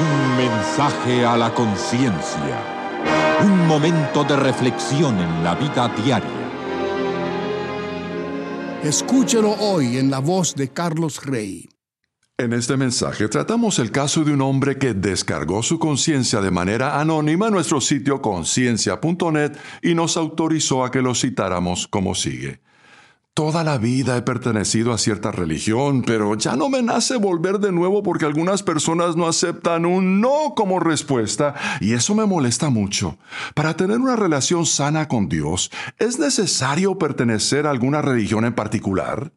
Un mensaje a la conciencia. Un momento de reflexión en la vida diaria. Escúchelo hoy en la voz de Carlos Rey. En este mensaje tratamos el caso de un hombre que descargó su conciencia de manera anónima en nuestro sitio conciencia.net y nos autorizó a que lo citáramos como sigue. Toda la vida he pertenecido a cierta religión, pero ya no me nace volver de nuevo porque algunas personas no aceptan un no como respuesta y eso me molesta mucho. Para tener una relación sana con Dios, ¿es necesario pertenecer a alguna religión en particular?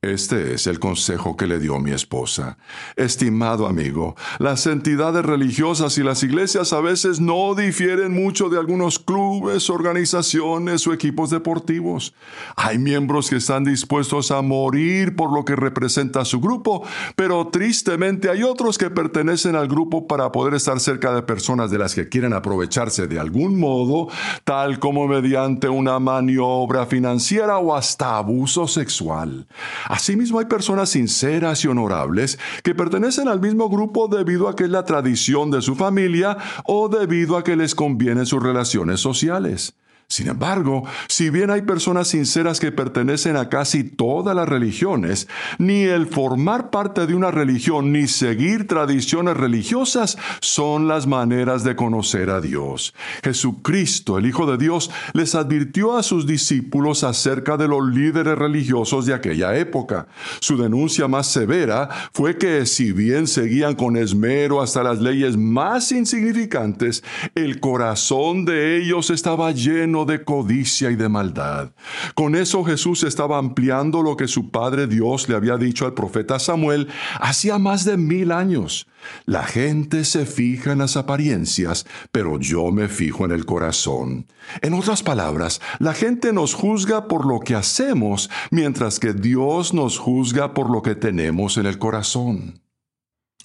Este es el consejo que le dio mi esposa. Estimado amigo, las entidades religiosas y las iglesias a veces no difieren mucho de algunos clubes, organizaciones o equipos deportivos. Hay miembros que están dispuestos a morir por lo que representa su grupo, pero tristemente hay otros que pertenecen al grupo para poder estar cerca de personas de las que quieren aprovecharse de algún modo, tal como mediante una maniobra financiera o hasta abuso sexual. Asimismo, hay personas sinceras y honorables que pertenecen al mismo grupo debido a que es la tradición de su familia o debido a que les convienen sus relaciones sociales. Sin embargo, si bien hay personas sinceras que pertenecen a casi todas las religiones, ni el formar parte de una religión ni seguir tradiciones religiosas son las maneras de conocer a Dios. Jesucristo, el Hijo de Dios, les advirtió a sus discípulos acerca de los líderes religiosos de aquella época. Su denuncia más severa fue que si bien seguían con esmero hasta las leyes más insignificantes, el corazón de ellos estaba lleno de codicia y de maldad. Con eso Jesús estaba ampliando lo que su Padre Dios le había dicho al profeta Samuel hacía más de mil años. La gente se fija en las apariencias, pero yo me fijo en el corazón. En otras palabras, la gente nos juzga por lo que hacemos, mientras que Dios nos juzga por lo que tenemos en el corazón.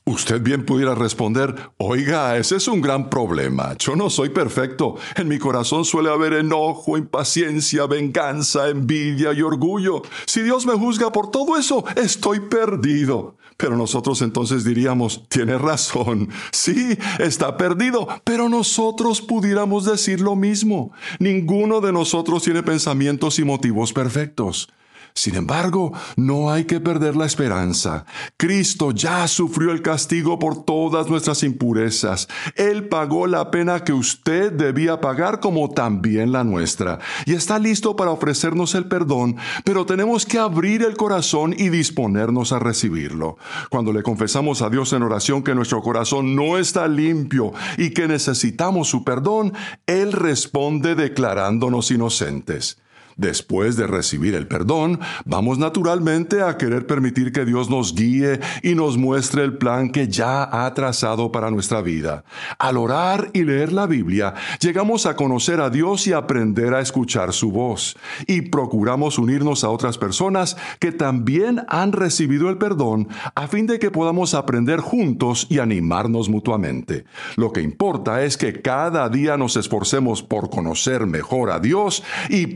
Usted bien pudiera responder, oiga, ese es un gran problema. Yo no soy perfecto. En mi corazón suele haber enojo, impaciencia, venganza, envidia y orgullo. Si Dios me juzga por todo eso, estoy perdido. Pero nosotros entonces diríamos, tiene razón. Sí, está perdido. Pero nosotros pudiéramos decir lo mismo. Ninguno de nosotros tiene pensamientos y motivos perfectos. Sin embargo, no hay que perder la esperanza. Cristo ya sufrió el castigo por todas nuestras impurezas. Él pagó la pena que usted debía pagar como también la nuestra. Y está listo para ofrecernos el perdón, pero tenemos que abrir el corazón y disponernos a recibirlo. Cuando le confesamos a Dios en oración que nuestro corazón no está limpio y que necesitamos su perdón, Él responde declarándonos inocentes. Después de recibir el perdón, vamos naturalmente a querer permitir que Dios nos guíe y nos muestre el plan que ya ha trazado para nuestra vida. Al orar y leer la Biblia, llegamos a conocer a Dios y aprender a escuchar su voz. Y procuramos unirnos a otras personas que también han recibido el perdón a fin de que podamos aprender juntos y animarnos mutuamente. Lo que importa es que cada día nos esforcemos por conocer mejor a Dios y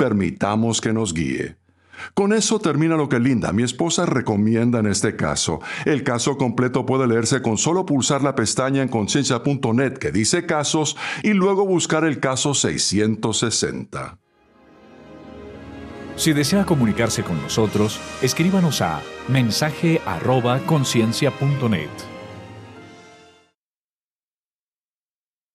que nos guíe. Con eso termina lo que Linda, mi esposa, recomienda en este caso. El caso completo puede leerse con solo pulsar la pestaña en conciencia.net que dice casos y luego buscar el caso 660. Si desea comunicarse con nosotros, escríbanos a mensaje@conciencia.net.